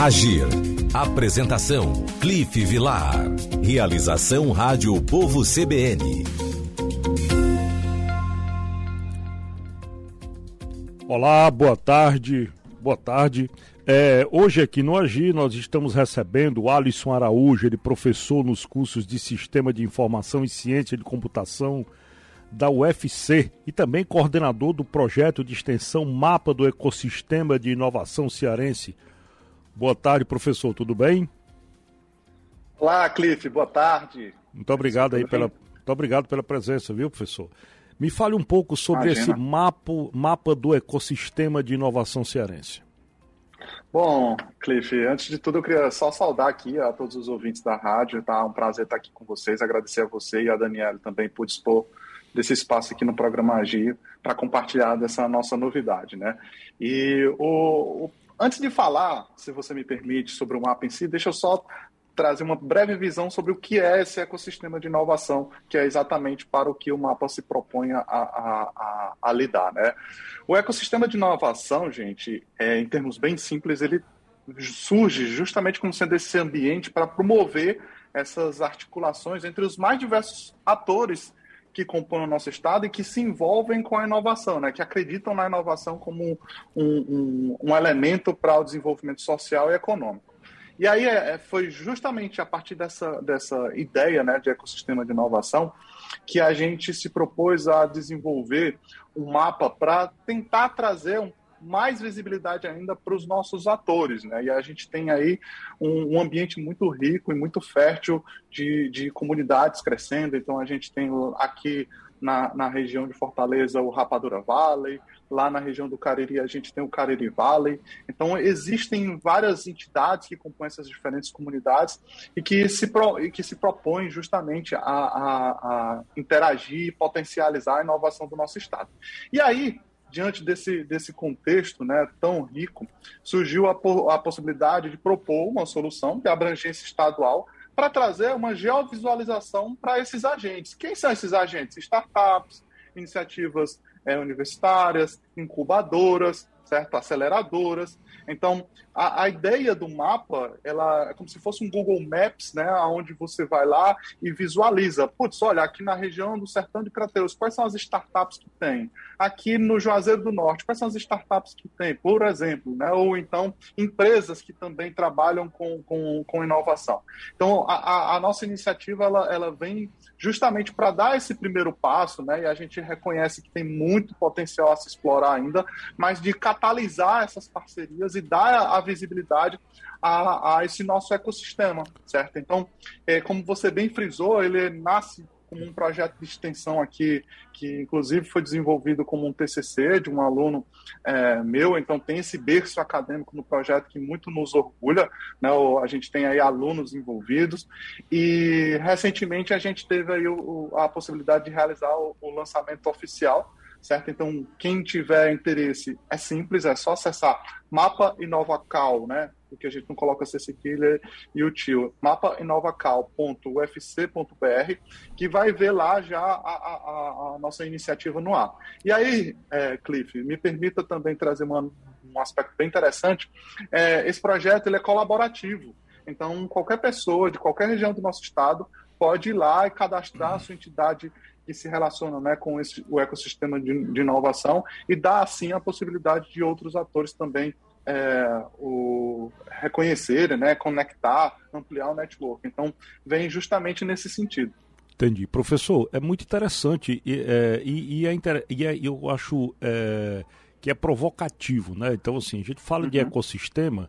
Agir. Apresentação: Cliff Vilar. Realização Rádio Povo CBN. Olá, boa tarde. Boa tarde. É, hoje aqui no Agir nós estamos recebendo o Alisson Araújo, ele professor nos cursos de Sistema de Informação e Ciência de Computação da UFC e também coordenador do projeto de extensão Mapa do Ecossistema de Inovação Cearense. Boa tarde, professor, tudo bem? Olá, Cliff, boa tarde. Muito obrigado aí pela, muito obrigado pela presença, viu, professor? Me fale um pouco sobre Imagina. esse mapa, mapa do ecossistema de inovação cearense. Bom, Cliff, antes de tudo eu queria só saudar aqui a todos os ouvintes da rádio, tá? Um prazer estar aqui com vocês, agradecer a você e a Daniela também por dispor desse espaço aqui no programa Agir para compartilhar dessa nossa novidade, né? E o, o, antes de falar, se você me permite, sobre o mapa em si, deixa eu só trazer uma breve visão sobre o que é esse ecossistema de inovação, que é exatamente para o que o mapa se propõe a, a, a, a lidar. Né? O ecossistema de inovação, gente, é, em termos bem simples, ele surge justamente como sendo esse ambiente para promover essas articulações entre os mais diversos atores que compõem o nosso Estado e que se envolvem com a inovação, né? que acreditam na inovação como um, um, um elemento para o desenvolvimento social e econômico. E aí é, é, foi justamente a partir dessa, dessa ideia né, de ecossistema de inovação que a gente se propôs a desenvolver um mapa para tentar trazer um, mais visibilidade ainda para os nossos atores. Né? E a gente tem aí um, um ambiente muito rico e muito fértil de, de comunidades crescendo. Então a gente tem aqui na, na região de Fortaleza o Rapadura Valley, Lá na região do Cariri, a gente tem o Cariri Valley. Então, existem várias entidades que compõem essas diferentes comunidades e que se, pro, e que se propõem justamente a, a, a interagir e potencializar a inovação do nosso Estado. E aí, diante desse, desse contexto né, tão rico, surgiu a, a possibilidade de propor uma solução de abrangência estadual para trazer uma geovisualização para esses agentes. Quem são esses agentes? Startups, iniciativas é, universitárias, incubadoras, certo? Aceleradoras. Então, a, a, ideia do mapa, ela é como se fosse um Google Maps, né? Onde você vai lá e visualiza. Putz, olha, aqui na região do Sertão de Crateus, quais são as startups que tem? Aqui no Juazeiro do Norte, quais são as startups que tem? Por exemplo, né? Ou então, empresas que também trabalham com, com, com inovação. Então, a, a nossa iniciativa, ela, ela vem justamente para dar esse primeiro passo, né? E a gente reconhece que tem muito potencial a se explorar ainda, mas de catalisar essas parcerias e dar a visibilidade a, a esse nosso ecossistema, certo? Então, é, como você bem frisou, ele nasce como um projeto de extensão aqui, que inclusive foi desenvolvido como um TCC de um aluno é, meu, então tem esse berço acadêmico no projeto que muito nos orgulha, né? a gente tem aí alunos envolvidos, e recentemente a gente teve aí o, a possibilidade de realizar o, o lançamento oficial certo? Então, quem tiver interesse, é simples, é só acessar Mapa Inovacal, né? Porque a gente não coloca C Cedilha e o tio. mapainovacal.ufc.br, que vai ver lá já a, a, a, nossa iniciativa no ar. E aí, é, Cliff, me permita também trazer uma, um aspecto bem interessante. É, esse projeto ele é colaborativo. Então, qualquer pessoa de qualquer região do nosso estado pode ir lá e cadastrar a sua entidade que se relaciona né, com esse, o ecossistema de, de inovação e dá, assim, a possibilidade de outros atores também é, o reconhecerem, né, conectar, ampliar o network. Então, vem justamente nesse sentido. Entendi. Professor, é muito interessante e, é, e, e, é, e é, eu acho é, que é provocativo, né? Então, assim, a gente fala uhum. de ecossistema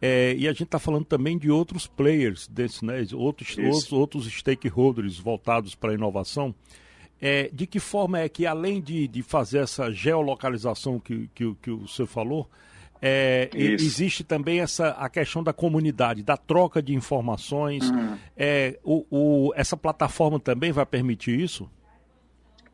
é, e a gente está falando também de outros players, desse, né? outros, outros, outros stakeholders voltados para a inovação. É, de que forma é que, além de, de fazer essa geolocalização que, que, que o senhor falou, é, existe também essa a questão da comunidade, da troca de informações. Uhum. É, o, o, essa plataforma também vai permitir isso?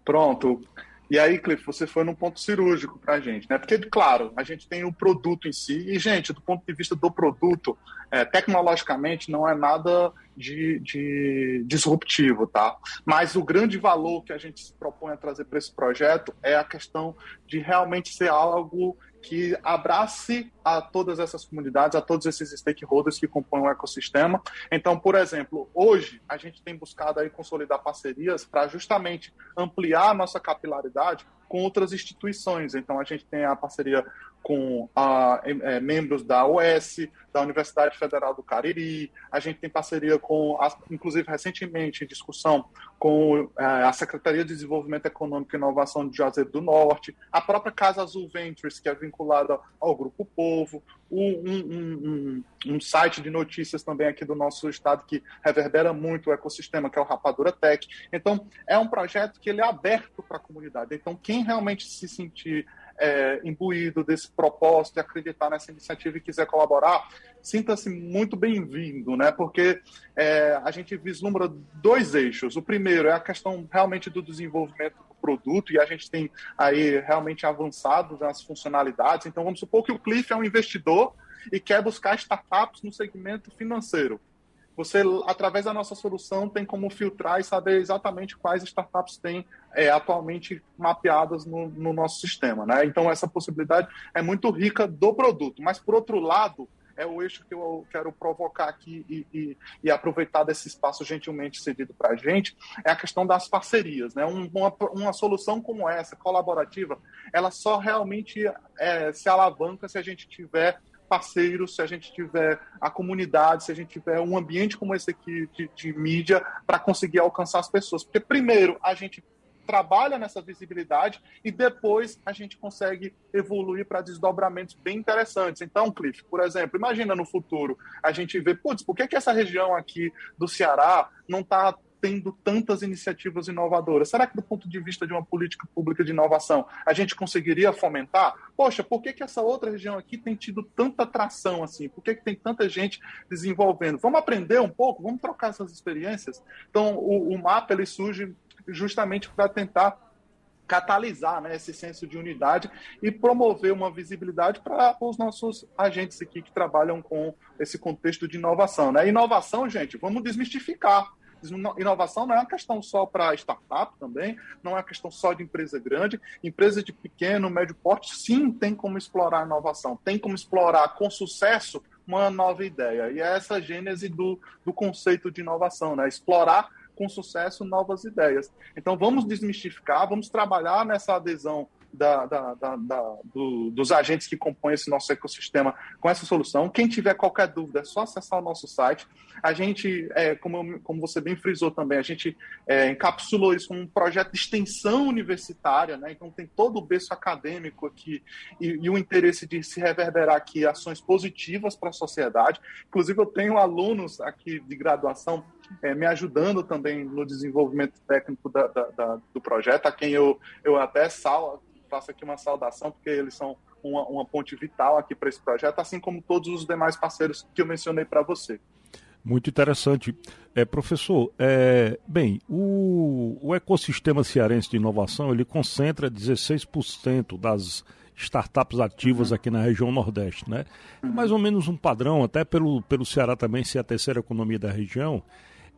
Pronto. E aí, Cliff, você foi num ponto cirúrgico para a gente, né? Porque, claro, a gente tem o produto em si, e, gente, do ponto de vista do produto, é, tecnologicamente não é nada de, de, disruptivo, tá? Mas o grande valor que a gente se propõe a trazer para esse projeto é a questão de realmente ser algo que abrace a todas essas comunidades, a todos esses stakeholders que compõem o ecossistema. Então, por exemplo, hoje a gente tem buscado aí consolidar parcerias para justamente ampliar a nossa capilaridade com outras instituições. Então, a gente tem a parceria com a, é, membros da OS, da Universidade Federal do Cariri, a gente tem parceria com, inclusive recentemente, em discussão com é, a Secretaria de Desenvolvimento Econômico e Inovação de Juazeiro do Norte, a própria Casa Azul Ventures, que é vinculada ao Grupo Povo, um, um, um, um, site de notícias também aqui do nosso estado que reverbera muito o ecossistema, que é o Rapadura Tech. Então, é um projeto que ele é aberto para a comunidade. Então, quem realmente se sentir é, imbuído desse propósito, de acreditar nessa iniciativa e quiser colaborar, sinta-se muito bem-vindo, né? Porque é, a gente vislumbra dois eixos. O primeiro é a questão realmente do desenvolvimento do produto e a gente tem aí realmente avançado nas funcionalidades. Então, vamos supor que o Cliff é um investidor e quer buscar startups no segmento financeiro você, através da nossa solução, tem como filtrar e saber exatamente quais startups têm é, atualmente mapeadas no, no, nosso sistema. Né? Então, essa possibilidade é muito rica do produto. Mas, por outro lado, é o eixo que eu quero provocar aqui e, e, e aproveitar desse espaço gentilmente cedido para a gente, é a questão das parcerias. Né? uma, uma solução como essa, colaborativa, ela só realmente é, se alavanca se a gente tiver parceiros, se a gente tiver a comunidade, se a gente tiver um ambiente como esse aqui de, de mídia para conseguir alcançar as pessoas. Porque, primeiro, a gente trabalha nessa visibilidade e depois a gente consegue evoluir para desdobramentos bem interessantes. Então, Cliff, por exemplo, imagina no futuro a gente ver, putz, por que, que essa região aqui do Ceará não está tendo tantas iniciativas inovadoras? Será que, do ponto de vista de uma política pública de inovação, a gente conseguiria fomentar? Poxa, por que, que essa outra região aqui tem tido tanta atração assim? Por que, que tem tanta gente desenvolvendo? Vamos aprender um pouco? Vamos trocar essas experiências? Então, o, o mapa ele surge justamente para tentar catalisar né, esse senso de unidade e promover uma visibilidade para os nossos agentes aqui que trabalham com esse contexto de inovação. Né? Inovação, gente, vamos desmistificar. Inovação não é uma questão só para startup também, não é uma questão só de empresa grande. Empresa de pequeno, médio porte, sim, tem como explorar inovação, tem como explorar com sucesso uma nova ideia. E é essa gênese do, do conceito de inovação, né? Explorar com sucesso novas ideias. Então vamos desmistificar, vamos trabalhar nessa adesão da, da, da, do, dos agentes que compõem esse nosso ecossistema com essa solução. Quem tiver qualquer dúvida, é só acessar o nosso site. A gente, é, como, como você bem frisou também, a gente é, encapsulou isso como um projeto de extensão universitária, né? então tem todo o berço acadêmico aqui e, e o interesse de se reverberar aqui ações positivas para a sociedade. Inclusive, eu tenho alunos aqui de graduação é, me ajudando também no desenvolvimento técnico da, da, da, do projeto, a quem eu, eu até sal, faço aqui uma saudação, porque eles são uma, uma ponte vital aqui para esse projeto, assim como todos os demais parceiros que eu mencionei para você. Muito interessante. É, professor, é, bem, o, o ecossistema cearense de inovação, ele concentra 16% das startups ativas uhum. aqui na região Nordeste, né? Uhum. Mais ou menos um padrão, até pelo, pelo Ceará também ser a terceira economia da região.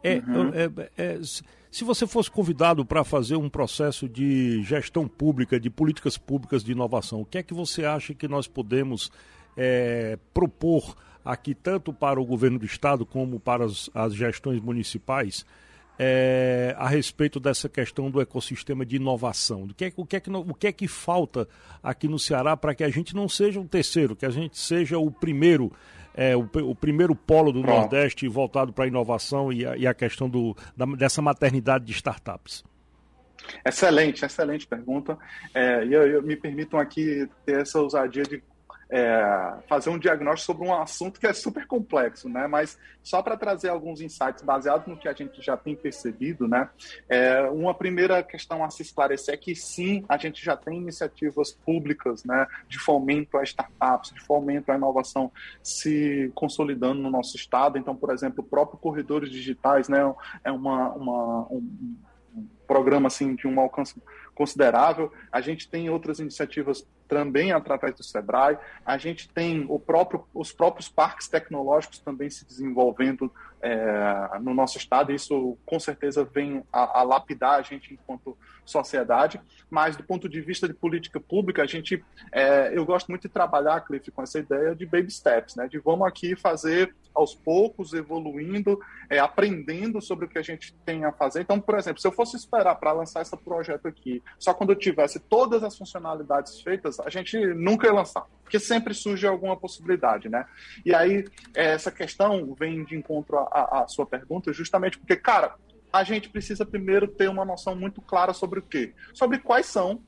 É, uhum. é, é, se você fosse convidado para fazer um processo de gestão pública, de políticas públicas de inovação, o que é que você acha que nós podemos é, propor aqui, tanto para o governo do Estado como para as, as gestões municipais, é, a respeito dessa questão do ecossistema de inovação? O que é, o que, é que, o que, é que falta aqui no Ceará para que a gente não seja o terceiro, que a gente seja o primeiro é, o, o, primeiro polo do Pronto. Nordeste voltado para a inovação e a, e a questão do, da, dessa maternidade de startups? Excelente, excelente pergunta. É, e eu, eu, me permitam aqui ter essa ousadia de é, fazer um diagnóstico sobre um assunto que é super complexo, né? Mas só para trazer alguns insights baseados no que a gente já tem percebido, né? É, uma primeira questão a se esclarecer é que sim, a gente já tem iniciativas públicas, né? De fomento a startups, de fomento à inovação se consolidando no nosso estado. Então, por exemplo, o próprio corredores digitais, né? É uma, uma um, programa assim de um alcance considerável. A gente tem outras iniciativas também através do Sebrae. A gente tem próprio, os próprios parques tecnológicos também se desenvolvendo é, no nosso estado. Isso com certeza vem a, a, lapidar a gente enquanto sociedade. Mas do ponto de vista de política pública, a gente, é, eu gosto muito de trabalhar, Cliff, com essa ideia de baby steps, né? De vamos aqui fazer aos poucos, evoluindo, é, aprendendo sobre o que a gente tem a fazer. Então, por exemplo, se eu fosse esperar para lançar esse projeto aqui, só quando eu tivesse todas as funcionalidades feitas, a gente nunca ia lançar, porque sempre surge alguma possibilidade, né? E aí, é, essa questão vem de encontro à, à sua pergunta, justamente porque, cara, a gente precisa primeiro ter uma noção muito clara sobre o quê? Sobre quais são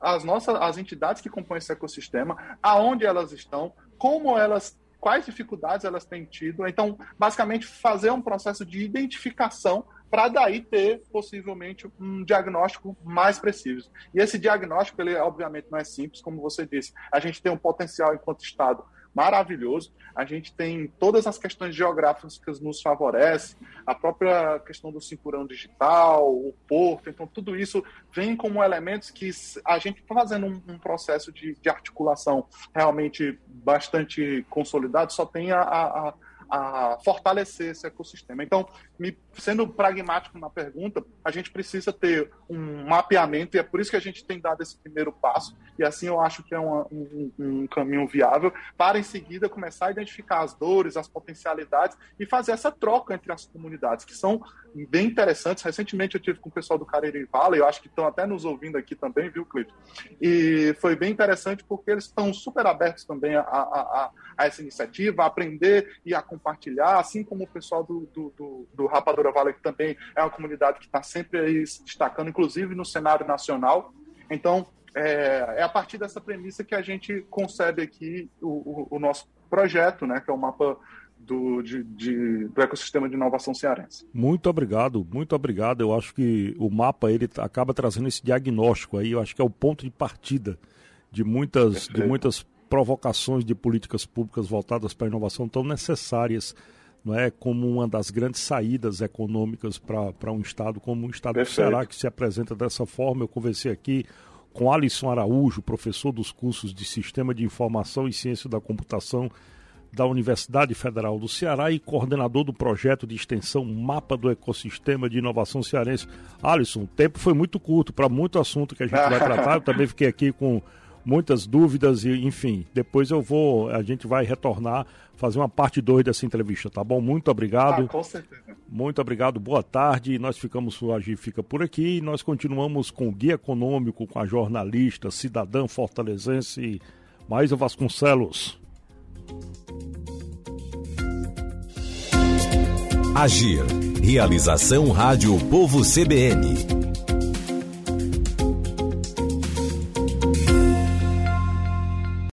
as nossas as entidades que compõem esse ecossistema, aonde elas estão, como elas quais dificuldades elas têm tido. Então, basicamente, fazer um processo de identificação para daí ter possivelmente um diagnóstico mais preciso. E esse diagnóstico, ele obviamente não é simples, como você disse. A gente tem um potencial enquanto Estado maravilhoso. A gente tem todas as questões geográficas que nos favorecem, a própria questão do cinturão digital, o porto. Então, tudo isso vem como elementos que a gente está fazendo um, um processo de, de, articulação realmente bastante consolidado, só tem a, a a fortalecer esse ecossistema. Então, me, sendo pragmático na pergunta, a gente precisa ter um mapeamento, e é por isso que a gente tem dado esse primeiro passo, e assim eu acho que é uma, um, um, caminho viável, para em seguida começar a identificar as dores, as potencialidades e fazer essa troca entre as comunidades, que são bem interessantes. Recentemente eu tive com o pessoal do Cariri Valley, eu acho que estão até nos ouvindo aqui também, viu, Clipe? E foi bem interessante porque eles estão super abertos também a, a, a, a essa iniciativa, a aprender e a compartilhar, assim como o pessoal do, do, do, do Rapadura Valley, que também é uma comunidade que está sempre aí se destacando, inclusive no cenário nacional. Então, é, é, a partir dessa premissa que a gente concebe aqui o, o, o nosso projeto, né, que é o mapa do, de, de, do ecossistema de inovação cearense. Muito obrigado, muito obrigado. Eu acho que o mapa ele acaba trazendo esse diagnóstico aí, eu acho que é o ponto de partida de muitas, de muitas provocações de políticas públicas voltadas para a inovação tão necessárias não é como uma das grandes saídas econômicas para um estado como o estado Perfeito. do Ceará que se apresenta dessa forma. Eu conversei aqui com Alisson Araújo, professor dos cursos de Sistema de Informação e Ciência da Computação da Universidade Federal do Ceará e coordenador do projeto de extensão Mapa do Ecossistema de Inovação Cearense. Alisson, o tempo foi muito curto para muito assunto que a gente vai tratar. Eu também fiquei aqui com muitas dúvidas e, enfim, depois eu vou, a gente vai retornar, fazer uma parte 2 dessa entrevista, tá bom? Muito obrigado. Ah, com certeza. Muito obrigado, boa tarde. Nós ficamos, o Agir fica por aqui e nós continuamos com o Guia Econômico, com a jornalista, cidadã fortalezense Maísa Vasconcelos. Agir. Realização Rádio Povo CBN.